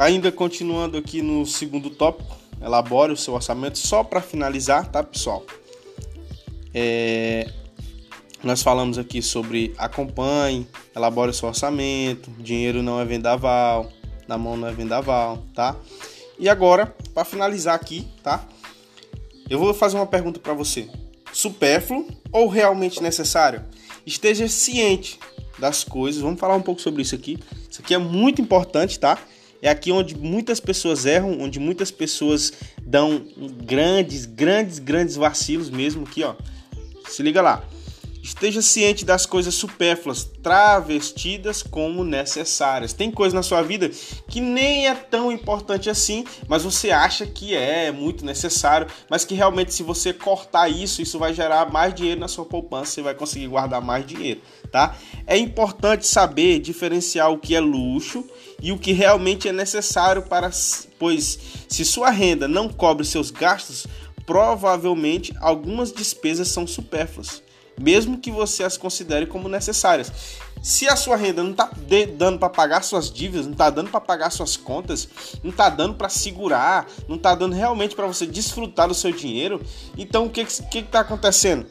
Ainda continuando aqui no segundo tópico, elabore o seu orçamento só para finalizar, tá, pessoal? É, nós falamos aqui sobre acompanhe, elabore o seu orçamento, dinheiro não é vendaval, na mão não é vendaval, tá? E agora, para finalizar aqui, tá? Eu vou fazer uma pergunta para você. Supérfluo ou realmente necessário? Esteja ciente das coisas. Vamos falar um pouco sobre isso aqui. Isso aqui é muito importante, tá? É aqui onde muitas pessoas erram, onde muitas pessoas dão grandes, grandes, grandes vacilos mesmo aqui, ó. Se liga lá. Esteja ciente das coisas supérfluas, travestidas como necessárias. Tem coisa na sua vida que nem é tão importante assim, mas você acha que é muito necessário, mas que realmente se você cortar isso, isso vai gerar mais dinheiro na sua poupança, você vai conseguir guardar mais dinheiro, tá? É importante saber diferenciar o que é luxo e o que realmente é necessário para pois se sua renda não cobre seus gastos, provavelmente algumas despesas são supérfluas mesmo que você as considere como necessárias. Se a sua renda não está dando para pagar suas dívidas, não está dando para pagar suas contas, não está dando para segurar, não está dando realmente para você desfrutar do seu dinheiro, então o que está acontecendo?